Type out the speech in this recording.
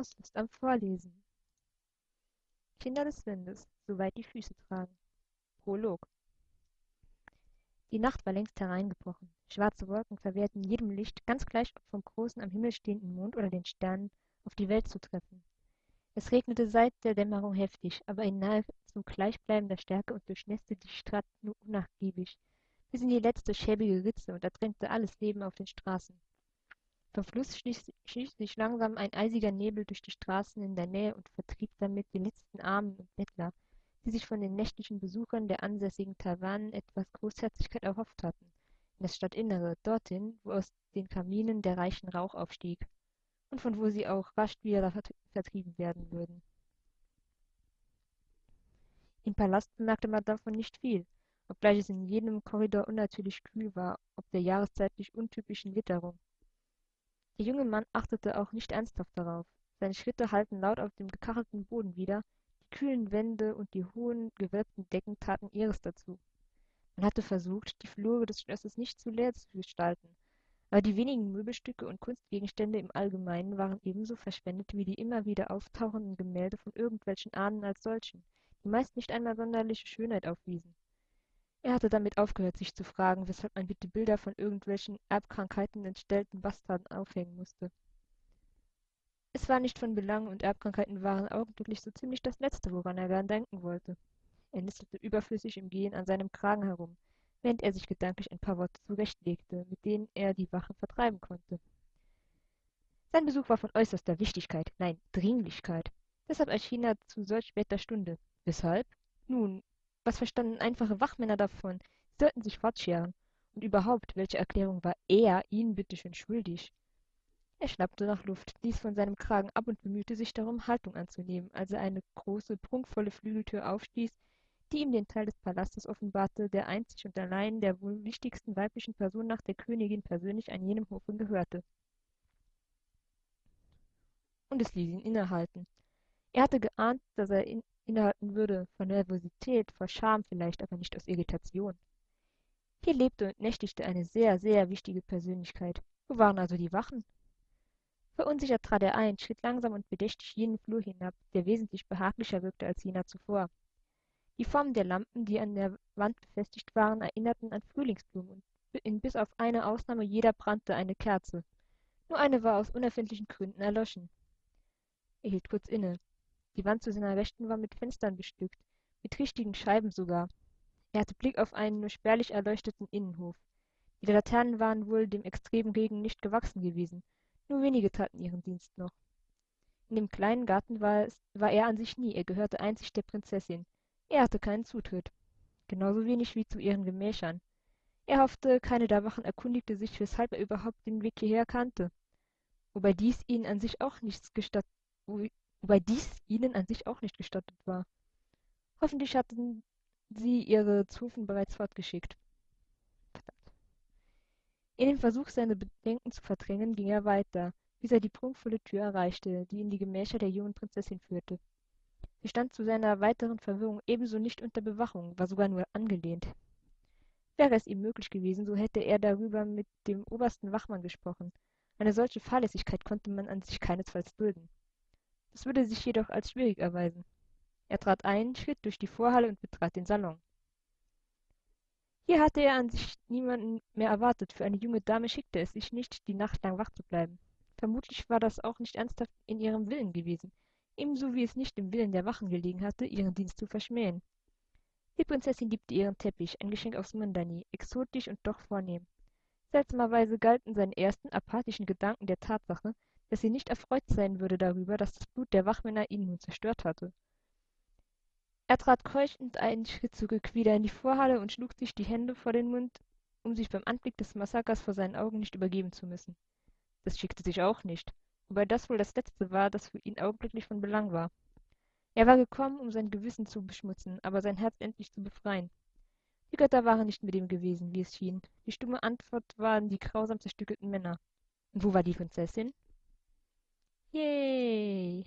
aus Lust am Vorlesen. Kinder des Windes, soweit die Füße tragen. Prolog. Die Nacht war längst hereingebrochen. Schwarze Wolken verwehrten jedem Licht, ganz gleich ob vom großen am Himmel stehenden Mond oder den Sternen, auf die Welt zu treffen. Es regnete seit der Dämmerung heftig, aber in nahezu gleichbleibender Stärke und durchnässte die Stadt nur unnachgiebig, bis in die letzte schäbige Ritze und ertränkte alles Leben auf den Straßen. Vom Fluss schlich sich langsam ein eisiger Nebel durch die Straßen in der Nähe und vertrieb damit die letzten Armen und Bettler, die sich von den nächtlichen Besuchern der ansässigen Tavernen etwas Großherzigkeit erhofft hatten, in das Stadtinnere, dorthin, wo aus den Kaminen der reichen Rauch aufstieg und von wo sie auch rasch wieder vertrieben werden würden. Im Palast bemerkte man davon nicht viel, obgleich es in jedem Korridor unnatürlich kühl war, ob der jahreszeitlich untypischen Witterung. Der junge Mann achtete auch nicht ernsthaft darauf. Seine Schritte hallten laut auf dem gekachelten Boden wider, die kühlen Wände und die hohen, gewölbten Decken taten ihres dazu. Man hatte versucht, die Flure des Schlosses nicht zu leer zu gestalten, aber die wenigen Möbelstücke und Kunstgegenstände im Allgemeinen waren ebenso verschwendet wie die immer wieder auftauchenden Gemälde von irgendwelchen Ahnen als solchen, die meist nicht einmal sonderliche Schönheit aufwiesen. Er hatte damit aufgehört, sich zu fragen, weshalb man bitte Bilder von irgendwelchen Erbkrankheiten entstellten Bastarden aufhängen musste. Es war nicht von Belang, und Erbkrankheiten waren augenblicklich so ziemlich das Letzte, woran er gern denken wollte. Er nistelte überflüssig im Gehen an seinem Kragen herum, während er sich gedanklich ein paar Worte zurechtlegte, mit denen er die Wache vertreiben konnte. Sein Besuch war von äußerster Wichtigkeit, nein, Dringlichkeit. Deshalb erschien er zu solch später Stunde. Weshalb? Nun, was verstanden einfache Wachmänner davon? Sie sollten sich fortscheren. Und überhaupt, welche Erklärung war er ihnen bitteschön schuldig? Er schnappte nach Luft, ließ von seinem Kragen ab und bemühte sich darum, Haltung anzunehmen, als er eine große, prunkvolle Flügeltür aufstieß, die ihm den Teil des Palastes offenbarte, der einzig und allein der wohl wichtigsten weiblichen Person nach der Königin persönlich an jenem Hofe gehörte. Und es ließ ihn innehalten. Er hatte geahnt, dass er in, innehalten würde, vor Nervosität, vor Scham vielleicht, aber nicht aus Irritation. Hier lebte und nächtigte eine sehr, sehr wichtige Persönlichkeit. Wo waren also die Wachen? Verunsichert trat er ein, schritt langsam und bedächtig jenen Flur hinab, der wesentlich behaglicher wirkte als jener zuvor. Die Formen der Lampen, die an der Wand befestigt waren, erinnerten an Frühlingsblumen, und in bis auf eine Ausnahme jeder brannte eine Kerze. Nur eine war aus unerfindlichen Gründen erloschen. Er hielt kurz inne. Die Wand zu seiner Rechten war mit Fenstern bestückt, mit richtigen Scheiben sogar. Er hatte Blick auf einen nur spärlich erleuchteten Innenhof. Die Laternen waren wohl dem extremen Regen nicht gewachsen gewesen. Nur wenige taten ihren Dienst noch. In dem kleinen Garten war, es, war er an sich nie, er gehörte einzig der Prinzessin. Er hatte keinen Zutritt. Genauso wenig wie zu ihren Gemächern. Er hoffte, keine der Wachen erkundigte sich, weshalb er überhaupt den Weg hierher kannte. Wobei dies ihnen an sich auch nichts gestattet, wobei dies ihnen an sich auch nicht gestattet war. Hoffentlich hatten sie ihre Zofen bereits fortgeschickt. Verdammt. In dem Versuch, seine Bedenken zu verdrängen, ging er weiter, bis er die prunkvolle Tür erreichte, die in die Gemächer der jungen Prinzessin führte. Sie stand zu seiner weiteren Verwirrung ebenso nicht unter Bewachung, war sogar nur angelehnt. Wäre es ihm möglich gewesen, so hätte er darüber mit dem obersten Wachmann gesprochen. Eine solche Fahrlässigkeit konnte man an sich keinesfalls dulden. Das würde sich jedoch als schwierig erweisen. Er trat ein, schritt durch die Vorhalle und betrat den Salon. Hier hatte er an sich niemanden mehr erwartet. Für eine junge Dame schickte es sich nicht, die Nacht lang wach zu bleiben. Vermutlich war das auch nicht ernsthaft in ihrem Willen gewesen ebenso wie es nicht im Willen der Wachen gelegen hatte, ihren Dienst zu verschmähen. Die Prinzessin liebte ihren Teppich, ein Geschenk aus Mundani, exotisch und doch vornehm. Seltsamerweise galten seine ersten apathischen Gedanken der Tatsache, dass sie nicht erfreut sein würde darüber, dass das Blut der Wachmänner ihn nun zerstört hatte. Er trat keuchend einen Schritt zurück wieder in die Vorhalle und schlug sich die Hände vor den Mund, um sich beim Anblick des Massakers vor seinen Augen nicht übergeben zu müssen. Das schickte sich auch nicht wobei das wohl das letzte war, das für ihn augenblicklich von Belang war. Er war gekommen, um sein Gewissen zu beschmutzen, aber sein Herz endlich zu befreien. Die Götter waren nicht mit ihm gewesen, wie es schien. Die stumme Antwort waren die grausam zerstückelten Männer. Und wo war die Prinzessin? Yay!